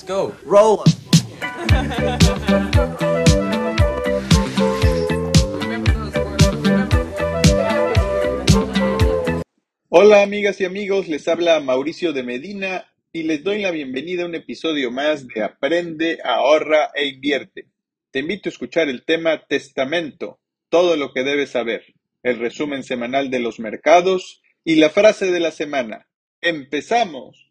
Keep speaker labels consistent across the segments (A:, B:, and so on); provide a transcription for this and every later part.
A: Let's go.
B: Roll.
C: Hola amigas y amigos, les habla Mauricio de Medina y les doy la bienvenida a un episodio más de Aprende, ahorra e invierte. Te invito a escuchar el tema Testamento, todo lo que debes saber, el resumen semanal de los mercados y la frase de la semana. ¡Empezamos!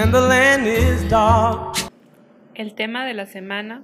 A: And the land is dark.
D: El tema de la semana.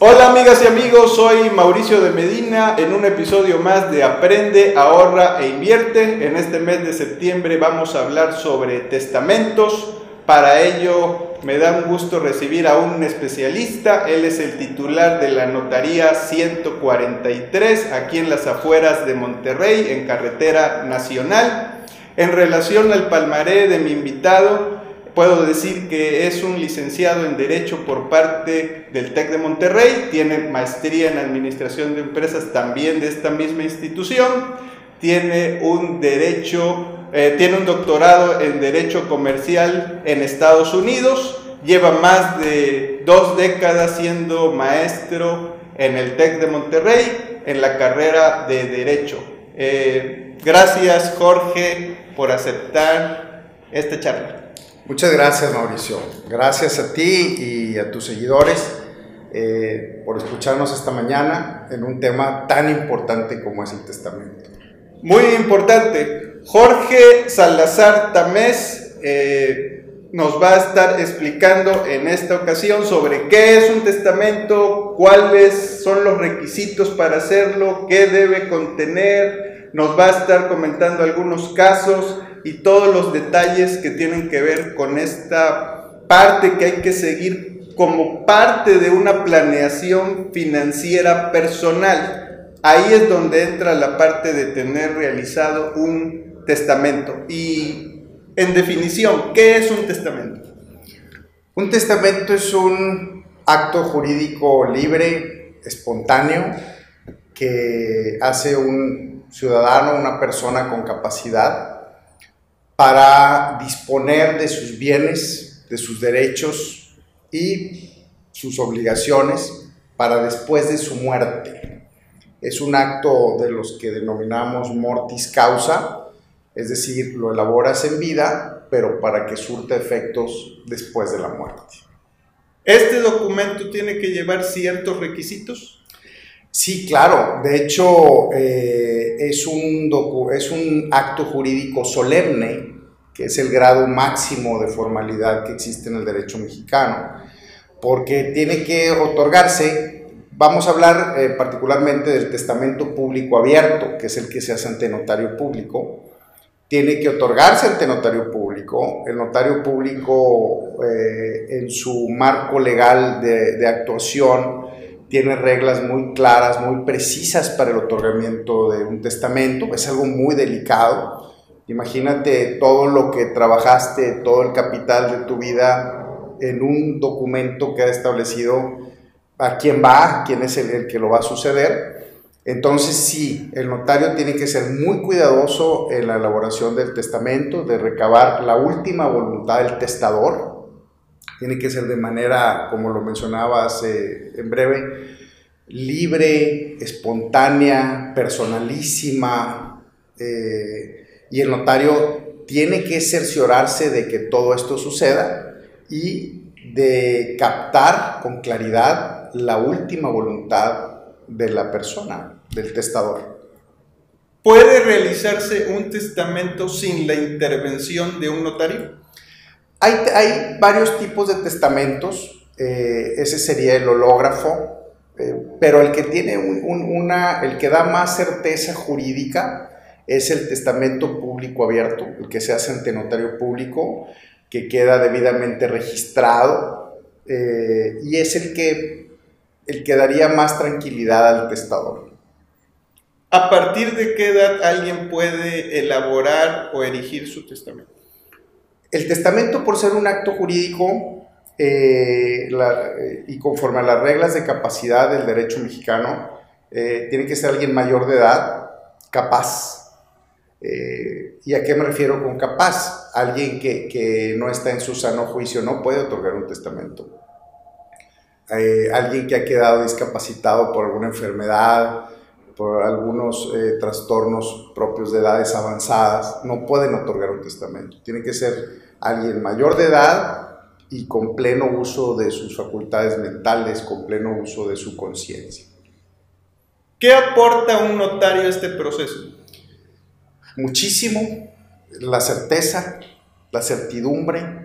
C: Hola amigas y amigos, soy Mauricio de Medina en un episodio más de Aprende, ahorra e invierte. En este mes de septiembre vamos a hablar sobre testamentos. Para ello me da un gusto recibir a un especialista. Él es el titular de la Notaría 143 aquí en las afueras de Monterrey, en carretera nacional. En relación al palmaré de mi invitado, Puedo decir que es un licenciado en Derecho por parte del TEC de Monterrey, tiene maestría en Administración de Empresas también de esta misma institución, tiene un derecho, eh, tiene un doctorado en Derecho Comercial en Estados Unidos, lleva más de dos décadas siendo maestro en el TEC de Monterrey en la carrera de Derecho. Eh, gracias Jorge por aceptar esta charla.
E: Muchas gracias Mauricio, gracias a ti y a tus seguidores eh, por escucharnos esta mañana en un tema tan importante como es el testamento.
C: Muy importante, Jorge Salazar Tamés eh, nos va a estar explicando en esta ocasión sobre qué es un testamento, cuáles son los requisitos para hacerlo, qué debe contener, nos va a estar comentando algunos casos y todos los detalles que tienen que ver con esta parte que hay que seguir como parte de una planeación financiera personal. Ahí es donde entra la parte de tener realizado un testamento. Y en definición, ¿qué es un testamento?
E: Un testamento es un acto jurídico libre, espontáneo, que hace un ciudadano, una persona con capacidad para disponer de sus bienes, de sus derechos y sus obligaciones para después de su muerte. Es un acto de los que denominamos mortis causa, es decir, lo elaboras en vida, pero para que surta efectos después de la muerte.
C: ¿Este documento tiene que llevar ciertos requisitos?
E: Sí, claro. De hecho, eh, es, un acto jurídico solemne, que es el grado máximo de formalidad que existe en el derecho mexicano, porque tiene que otorgarse, vamos a hablar eh, particularmente del testamento público abierto, que es el que se hace ante notario público, tiene que otorgarse ante notario público, el notario público eh, en su marco legal de actuación, tiene reglas muy claras, muy precisas para el otorgamiento de un testamento, es algo muy delicado. Imagínate todo lo que trabajaste, todo el capital de tu vida en un documento que ha establecido a quién va, quién es el, el que lo va a suceder. Entonces sí, el notario tiene que ser muy cuidadoso en la elaboración del testamento, de recabar la última voluntad del testador, tiene que ser de manera, como lo mencionabas en breve, libre, espontánea, personalísima, eh, y el notario tiene que cerciorarse de que todo esto suceda y de captar con claridad la última voluntad de la persona, del testador.
C: ¿Puede realizarse un testamento sin la intervención de un notario?
E: Hay, varios tipos de testamentos, eh, ese sería el hológrafo, eh, pero el que tiene una, el que da más certeza jurídica es el testamento público abierto, el que se hace ante notario público, que queda debidamente registrado eh, y es el que, el que daría más tranquilidad al testador.
C: ¿A partir de qué edad alguien puede elaborar o erigir su testamento?
E: El testamento, por ser un acto jurídico eh, eh, y conforme a las reglas de capacidad del derecho mexicano, eh, tiene que ser alguien mayor de edad, capaz. ¿Y a qué me refiero con capaz? Alguien que, que no está en su sano juicio no puede otorgar un testamento. Alguien que ha quedado discapacitado por alguna enfermedad, por algunos trastornos propios de edades avanzadas, no pueden otorgar un testamento. Tiene que ser alguien mayor de edad y con pleno uso de sus facultades mentales, con pleno uso de su conciencia.
C: ¿Qué aporta un notario a este proceso?
E: Muchísimo la certeza, la certidumbre.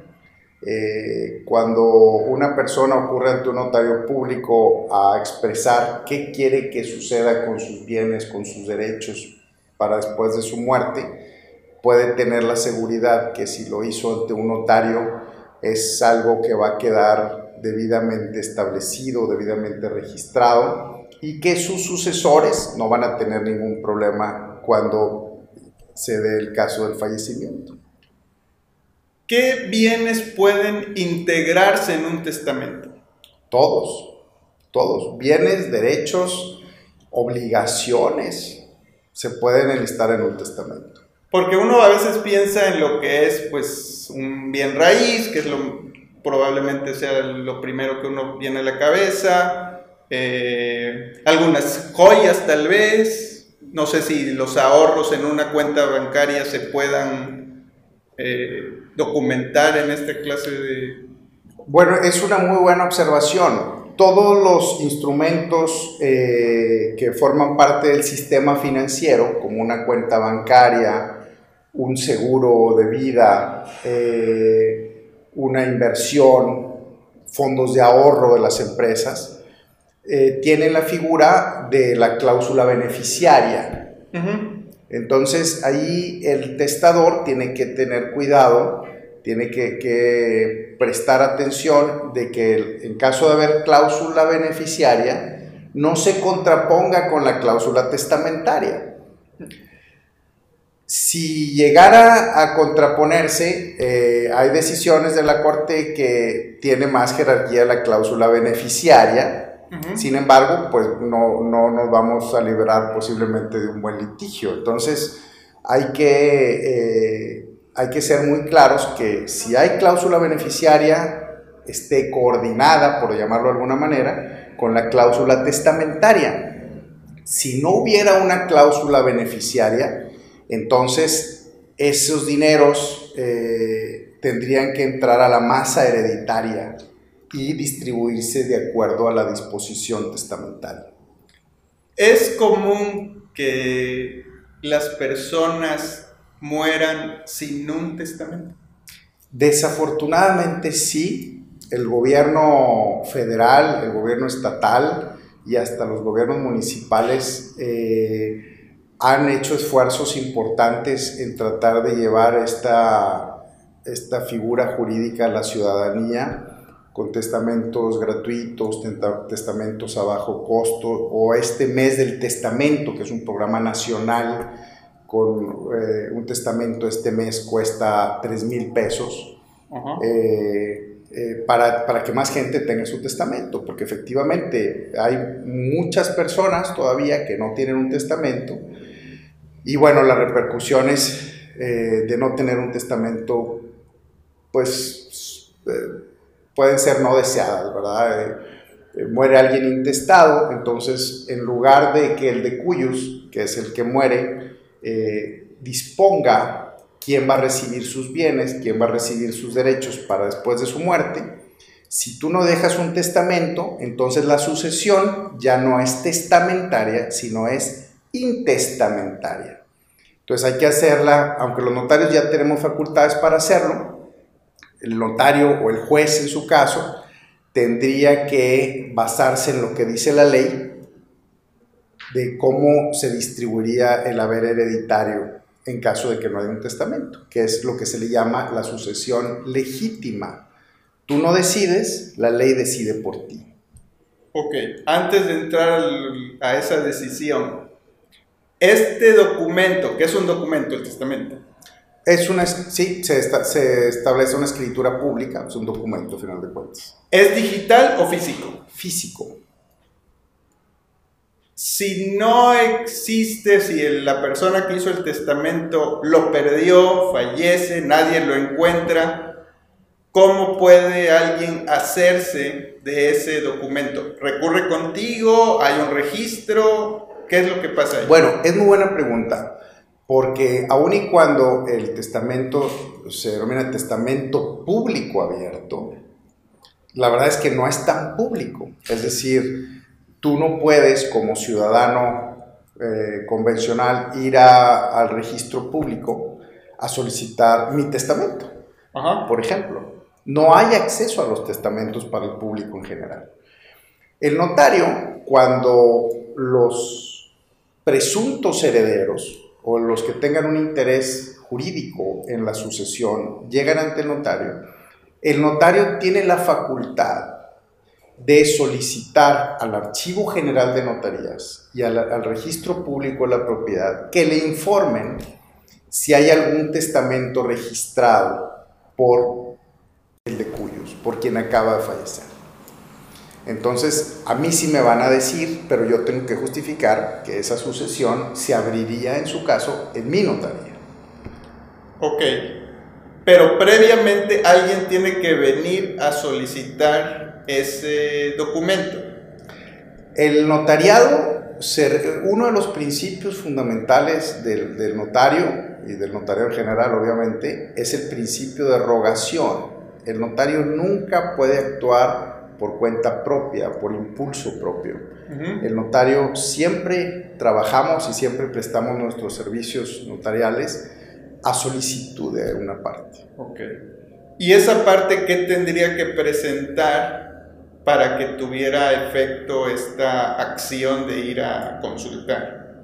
E: Eh, cuando una persona ocurre ante un notario público a expresar qué quiere que suceda con sus bienes, con sus derechos para después de su muerte, puede tener la seguridad que si lo hizo ante un notario es algo que va a quedar debidamente establecido, debidamente registrado y que sus sucesores no van a tener ningún problema cuando se dé el caso del fallecimiento.
C: ¿Qué bienes pueden integrarse en un testamento?
E: Todos, todos, bienes, derechos, obligaciones se pueden enlistar en un testamento.
C: Porque uno a veces piensa en lo que es pues un bien raíz, que es lo probablemente sea lo primero que uno viene a la cabeza, eh, algunas joyas tal vez, no sé si los ahorros en una cuenta bancaria se puedan eh, documentar en esta clase de...
E: Bueno, es una muy buena observación. Todos los instrumentos eh, que forman parte del sistema financiero, como una cuenta bancaria, un seguro de vida, eh, una inversión, fondos de ahorro de las empresas, eh, tienen la figura de la cláusula beneficiaria. Entonces ahí el testador tiene que tener cuidado, tiene que, que prestar atención de que en caso de haber cláusula beneficiaria no se contraponga con la cláusula testamentaria. Si llegara a contraponerse, eh, hay decisiones de la Corte que tiene más jerarquía la cláusula beneficiaria, sin embargo, pues no, no nos vamos a liberar posiblemente de un buen litigio. Entonces, hay que, eh, hay que ser muy claros que si hay cláusula beneficiaria, esté coordinada, por llamarlo de alguna manera, con la cláusula testamentaria. Si no hubiera una cláusula beneficiaria, entonces esos dineros eh, tendrían que entrar a la masa hereditaria y distribuirse de acuerdo a la disposición testamentaria.
C: Es común que las personas mueran sin un testamento.
E: Desafortunadamente sí, el gobierno federal, el gobierno estatal y hasta los gobiernos municipales eh, han hecho esfuerzos importantes en tratar de llevar esta, esta figura jurídica a la ciudadanía con testamentos gratuitos, testamentos a bajo costo o este mes del testamento, que es un programa nacional con eh, un testamento este mes cuesta 3 mil pesos eh, eh, para, para que más gente tenga su testamento, porque efectivamente hay muchas personas todavía que no tienen un testamento y bueno, las repercusiones eh, de no tener un testamento pues eh, pueden ser no deseadas, ¿verdad? Eh, muere alguien intestado, entonces en lugar de que el de cuyos, que es el que muere, disponga quién va a recibir sus bienes, quién va a recibir sus derechos para después de su muerte, si tú no dejas un testamento, entonces la sucesión ya no es testamentaria, sino es intestamentaria. Entonces hay que hacerla, aunque los notarios ya tenemos facultades para hacerlo, el notario o el juez en su caso tendría que basarse en lo que dice la ley de cómo se distribuiría el haber hereditario en caso de que no haya un testamento, que es lo que se le llama la sucesión legítima. Tú no decides, la ley decide por ti.
C: Ok, antes de entrar a esa decisión, este documento, que es un documento, el testamento,
E: Es una, sí, se, esta- se establece una escritura pública, es un documento, al final de cuentas.
C: ¿Es digital o físico?
E: Físico.
C: Si no existe, si la persona que hizo el testamento lo perdió, fallece, nadie lo encuentra, ¿cómo puede alguien hacerse de ese documento? ¿Recurre contigo? ¿Hay un registro? ¿Qué es lo que pasa ahí?
E: Bueno, es muy buena pregunta, porque aun y cuando el testamento se denomina testamento público abierto, la verdad es que no es tan público. Es decir, tú no puedes como ciudadano eh, convencional ir a- al registro público a solicitar mi testamento,
C: Ajá.
E: por ejemplo. No hay acceso a los testamentos para el público en general. El notario, cuando los presuntos herederos o los que tengan un interés jurídico en la sucesión llegan ante el notario, el notario tiene la facultad de solicitar al Archivo General de Notarías y al, Registro Público de la Propiedad que le informen si hay algún testamento registrado por el de Cuyos, por quien acaba de fallecer. Entonces, a mí sí me van a decir, pero yo tengo que justificar que esa sucesión se abriría en su caso en mi notaría.
C: Ok. Pero previamente alguien tiene que venir a solicitar ese documento.
E: El notariado, uno de los principios fundamentales del, del notario y del notario en general, obviamente, es el principio de rogación. El notario nunca puede actuar por cuenta propia, por impulso propio.
C: Ujú.
E: El notario siempre trabajamos y siempre prestamos nuestros servicios notariales a solicitud de una parte.
C: Ok. ¿Y esa parte qué tendría que presentar para que tuviera efecto esta acción de ir a consultar?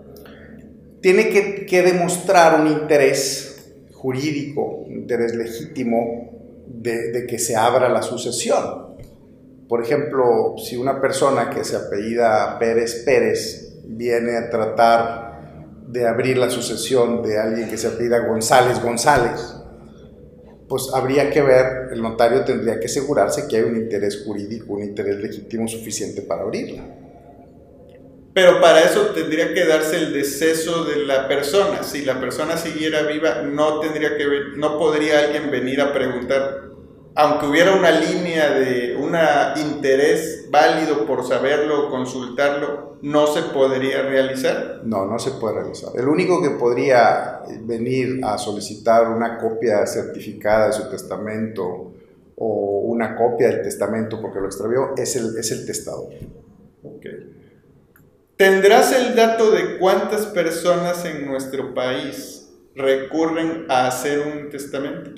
E: Tiene que, que demostrar un interés jurídico, un interés legítimo de, de que se abra la sucesión. Por ejemplo, si una persona que se apellida Pérez Pérez viene a tratar de abrir la sucesión de alguien que se apellida González González, pues habría que ver, el notario tendría que asegurarse que hay un interés jurídico, un interés legítimo suficiente para abrirla.
C: Pero para eso tendría que darse el deceso de la persona. Si la persona siguiera viva, no tendría que no podría alguien venir a preguntar, aunque hubiera una línea de un interés válido por saberlo o consultarlo, no se podría realizar.
E: No, no se puede realizar. El único que podría venir a solicitar una copia certificada de su testamento o una copia del testamento porque lo extravió es el, es el testador.
C: ¿Tendrás el dato de cuántas personas en nuestro país recurren a hacer un testamento?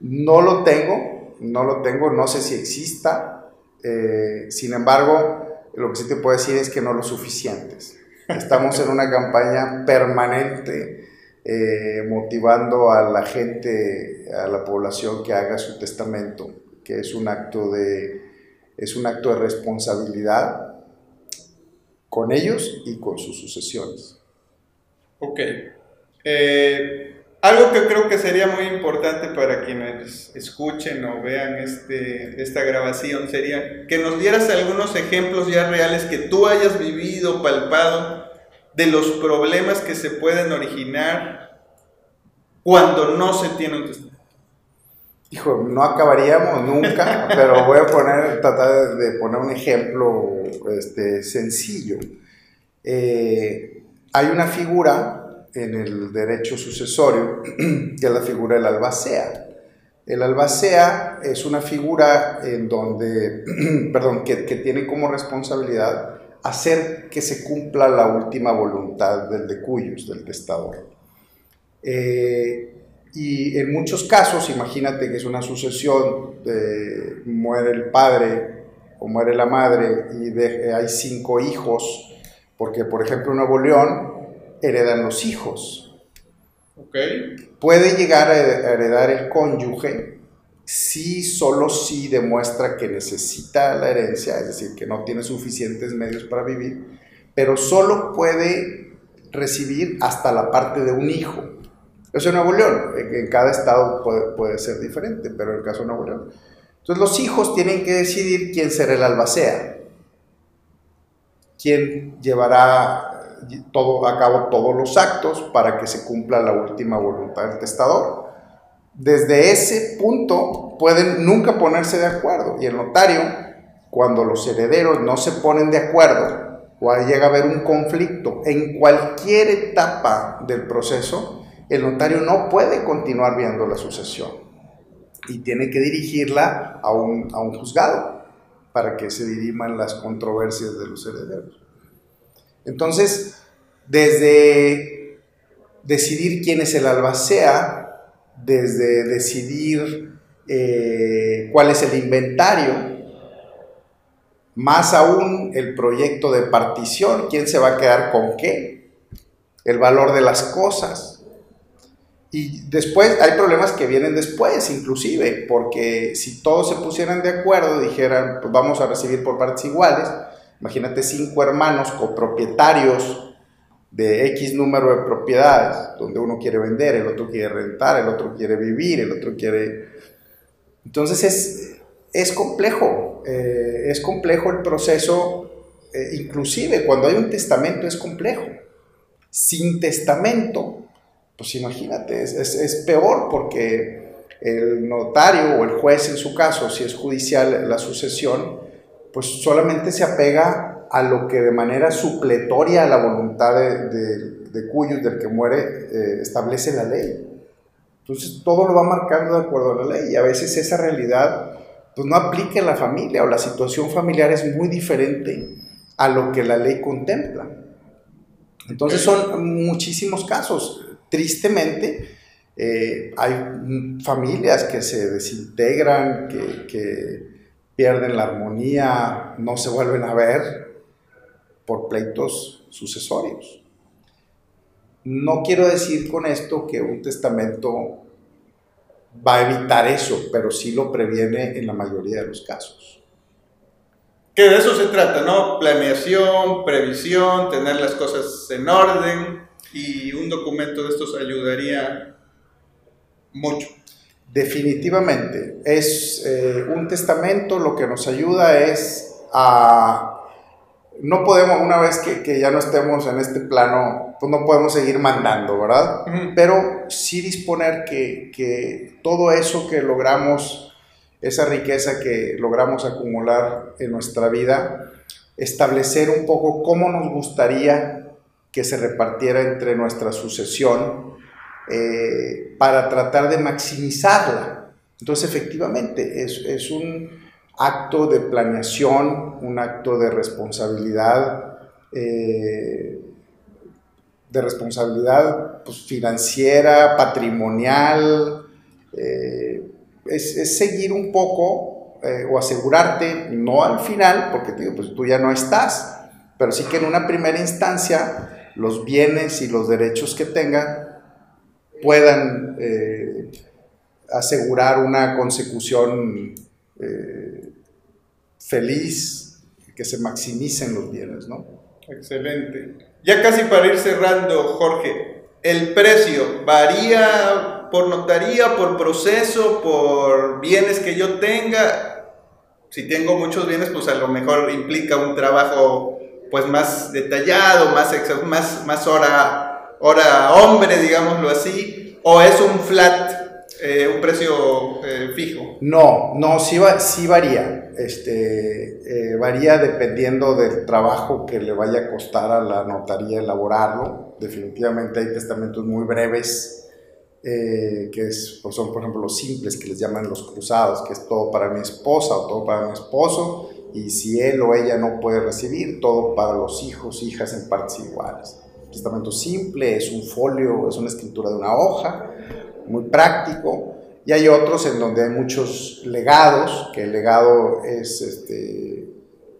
E: No lo tengo, no lo tengo, no sé si exista. eh, sin embargo, lo que sí te puedo decir es que no lo suficientes. Estamos en una campaña permanente eh, motivando a la gente, a la población que haga su testamento, que es un acto de, es un acto de responsabilidad con ellos y con sus sucesiones.
C: Ok. Eh, algo que creo que sería muy importante para quienes escuchen o vean este, esta grabación sería que nos dieras algunos ejemplos ya reales que tú hayas vivido, palpado, de los problemas que se pueden originar cuando no se tiene un testamento.
E: Hijo, no acabaríamos nunca, pero voy a poner, tratar de poner un ejemplo este, sencillo. Eh, hay una figura en el derecho sucesorio que es la figura del albacea. El albacea es una figura en donde, perdón, que, tiene como responsabilidad hacer que se cumpla la última voluntad del de cuyos, del testador. Eh, y en muchos casos, imagínate que es una sucesión, de, muere el padre o muere la madre y hay cinco hijos, porque por ejemplo en Nuevo León heredan los hijos.
C: Ok.
E: Puede llegar a he- a heredar el cónyuge si solo si demuestra que necesita la herencia, es decir, que no tiene suficientes medios para vivir, pero solo puede recibir hasta la parte de un hijo. Eso en Nuevo León, en en cada estado puede, puede ser diferente, pero en el caso de Nuevo León. Entonces los hijos tienen que decidir quién será el albacea, quién llevará todo, a cabo todos los actos para que se cumpla la última voluntad del testador. Desde ese punto pueden nunca ponerse de acuerdo y el notario, cuando los herederos no se ponen de acuerdo o llega a haber un conflicto en cualquier etapa del proceso, el notario no puede continuar viendo la sucesión y tiene que dirigirla a un, a un juzgado para que se diriman las controversias de los herederos. Entonces, desde decidir quién es el albacea, desde decidir eh, cuál es el inventario, más aún el proyecto de partición, quién se va a quedar con qué, el valor de las cosas. Y después hay problemas que vienen después, inclusive, porque si todos se pusieran de acuerdo, dijeran, pues vamos a recibir por partes iguales, imagínate cinco hermanos copropietarios de X número de propiedades, donde uno quiere vender, el otro quiere rentar, el otro quiere vivir, el otro quiere... Entonces es, es complejo, eh, es complejo el proceso, eh, inclusive cuando hay un testamento es complejo. Sin testamento, pues imagínate, es, es, es peor porque el notario o el juez en su caso, si es judicial la sucesión, pues solamente se apega a lo que de manera supletoria a la voluntad de, de, de cuyos, del que muere, eh, establece la ley. Entonces todo lo va marcando de acuerdo a la ley y a veces esa realidad pues no aplica en la familia o la situación familiar es muy diferente a lo que la ley contempla. Entonces son muchísimos casos. Tristemente, eh, hay familias que se desintegran, que, que, pierden la armonía, no se vuelven a ver por pleitos sucesorios. No quiero decir con esto que un testamento va a evitar eso, pero sí lo previene en la mayoría de los casos.
C: Que de eso se trata, ¿no? Planeación, previsión, tener las cosas en orden y un documento de estos ayudaría mucho.
E: Definitivamente, es eh, un testamento lo que nos ayuda es a... No podemos, una vez que, que, ya no estemos en este plano, pues no podemos seguir mandando, ¿verdad? Uh -huh. Pero sí disponer que, que todo eso que logramos, esa riqueza que logramos acumular en nuestra vida, establecer un poco cómo nos gustaría que se repartiera entre nuestra sucesión, eh, para tratar de maximizarla. Entonces, efectivamente, es, es, un acto de planeación, un acto de responsabilidad, eh, de responsabilidad pues, financiera, patrimonial, eh, es, es, seguir un poco o asegurarte, no al final, porque digo, pues tú ya no estás, pero sí que en una primera instancia los bienes y los derechos que tengan puedan eh, asegurar una consecución eh, feliz, que se maximicen los bienes, ¿no?
C: Excelente. Ya casi para ir cerrando, Jorge, ¿el precio varía por notaría, por proceso, por bienes que yo tenga? Si tengo muchos bienes, pues a lo mejor implica un trabajo pues más detallado, más, más, más hora, hora hombre, digámoslo así, o es un flat, eh, un precio eh, fijo?
E: No, no, sí, va, sí varía. Este, eh, varía dependiendo del trabajo que le vaya a costar a la notaría elaborarlo. Definitivamente hay testamentos muy breves, que es, pues son por ejemplo los simples, que les llaman los cruzados, que es todo para mi esposa o todo para mi esposo, y si él o ella no puede recibir, todo para los hijos, hijas en partes iguales. Testamento simple es un folio, es una escritura de una hoja, muy práctico. Y hay otros en donde hay muchos legados, que el legado es este,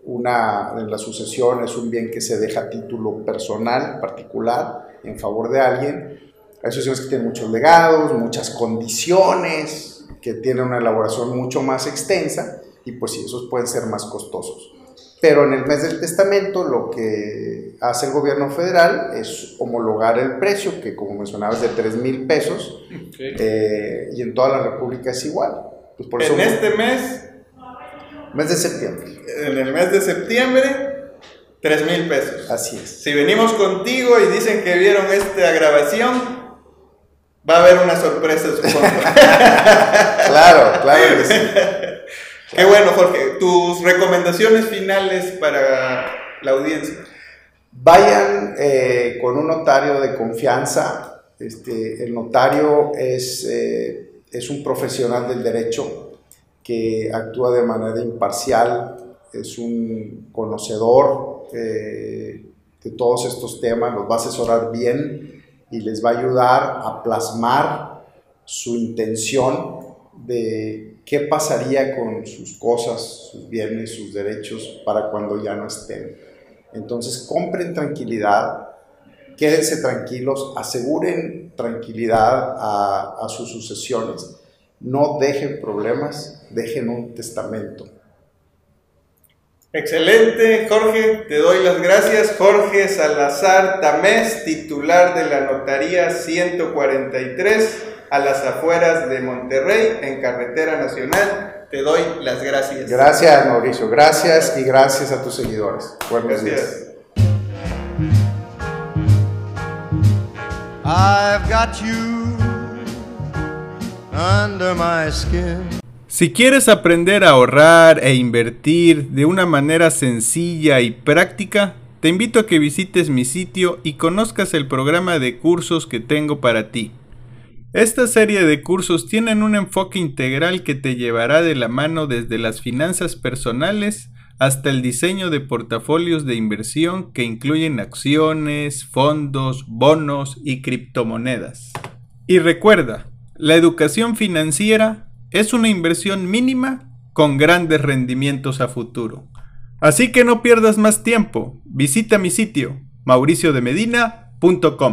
E: una, en la sucesión es un bien que se deja a título personal, particular, en favor de alguien. Hay sucesiones que tienen muchos legados, muchas condiciones, que tienen una elaboración mucho más extensa, y pues sí, esos pueden ser más costosos. Pero en el mes del testamento lo que hace el gobierno federal es homologar el precio, que como mencionabas de 3 mil pesos, eh, y en toda la República es igual.
C: Pues por en este mes...
E: Mes de septiembre.
C: En el mes de septiembre, 3 mil pesos.
E: Así es.
C: Si venimos contigo y dicen que vieron esta grabación, va a haber una sorpresa, supongo.
E: claro, claro que sí.
C: Qué bueno, Jorge. Tus recomendaciones finales para la audiencia.
E: Vayan eh, con un notario de confianza. Este, el notario es, eh, es un profesional del derecho que actúa de manera imparcial, es un conocedor eh, de todos estos temas, los va a asesorar bien y les va a ayudar a plasmar su intención de qué pasaría con sus cosas, sus bienes, sus derechos para cuando ya no estén. Entonces, compren tranquilidad, quédense tranquilos, aseguren tranquilidad a, sus sucesiones, no dejen problemas, dejen un testamento.
C: Excelente, Jorge, te doy las gracias. Jorge Salazar Tamés, titular de la Notaría 143 a las afueras de Monterrey, en carretera nacional. Te doy las gracias.
E: Gracias, Mauricio. Gracias y gracias a tus seguidores. Buenos días.
C: Si quieres aprender a ahorrar e invertir de una manera sencilla y práctica, te invito a que visites mi sitio y conozcas el programa de cursos que tengo para ti. Esta serie de cursos tienen un enfoque integral que te llevará de la mano desde las finanzas personales hasta el diseño de portafolios de inversión que incluyen acciones, fondos, bonos y criptomonedas. Y recuerda, la educación financiera es una inversión mínima con grandes rendimientos a futuro. Así que no pierdas más tiempo, visita mi sitio mauriciodemedina.com.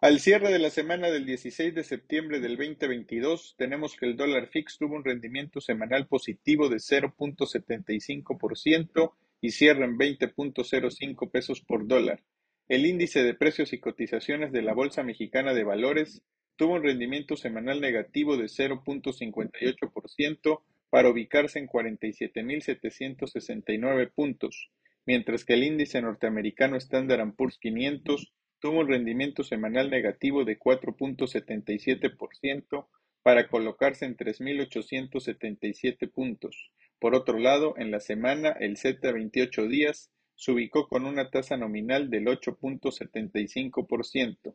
C: Al cierre de la semana del 16 de septiembre del 2022, tenemos que el dólar fix tuvo un rendimiento semanal positivo de 0.75% y cierra en 20.05 pesos por dólar. El índice de precios y cotizaciones de la Bolsa Mexicana de Valores tuvo un rendimiento semanal negativo de 0.58% para ubicarse en 47.769 puntos mientras que el índice norteamericano Standard Poor's 500 tuvo un rendimiento semanal negativo de 4.77% para colocarse en 3.877 puntos. Por otro lado, en la semana, el Z 28 días se ubicó con una tasa nominal del 8.75%.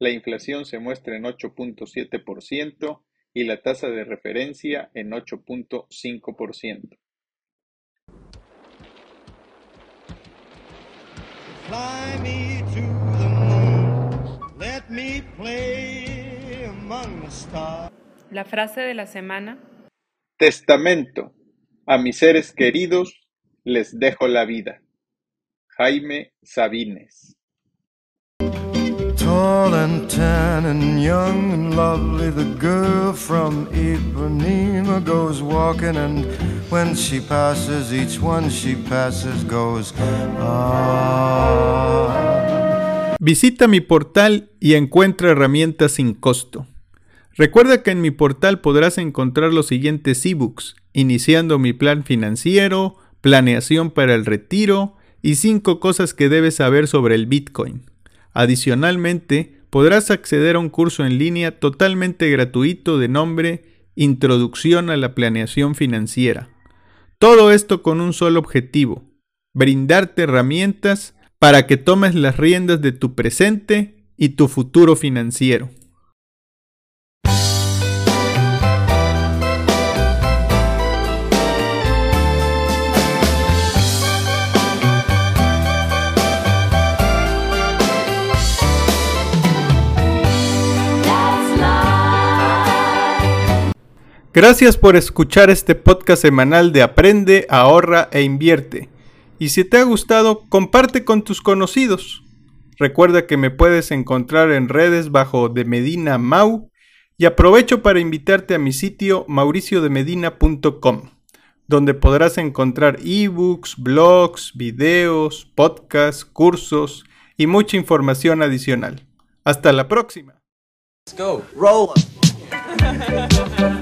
C: La inflación se muestra en 8.7% y la tasa de referencia en 8.5%.
D: La frase de la semana.
C: Testamento. A mis seres queridos les dejo la vida. Jaime Sabines. Tall and tan and young and lovely, the girl from Ipanema goes walking, and when she passes, each one she passes goes. Ah. Visita mi portal y encuentra herramientas sin costo. Recuerda que en mi portal podrás encontrar los siguientes ebooks, iniciando mi plan financiero, planeación para el retiro y 5 cosas que debes saber sobre el Bitcoin. Adicionalmente, podrás acceder a un curso en línea totalmente gratuito de nombre Introducción a la Planeación Financiera. Todo esto con un solo objetivo, brindarte herramientas para que tomes las riendas de tu presente y tu futuro financiero. Gracias por escuchar este podcast semanal de Aprende, ahorra e invierte. Y si te ha gustado, comparte con tus conocidos. Recuerda que me puedes encontrar en redes bajo de Medina Mau y aprovecho para invitarte a mi sitio mauriciodemedina.com, donde podrás encontrar ebooks, blogs, videos, podcasts, cursos y mucha información adicional. Hasta la próxima.
A: Let's go. Roll.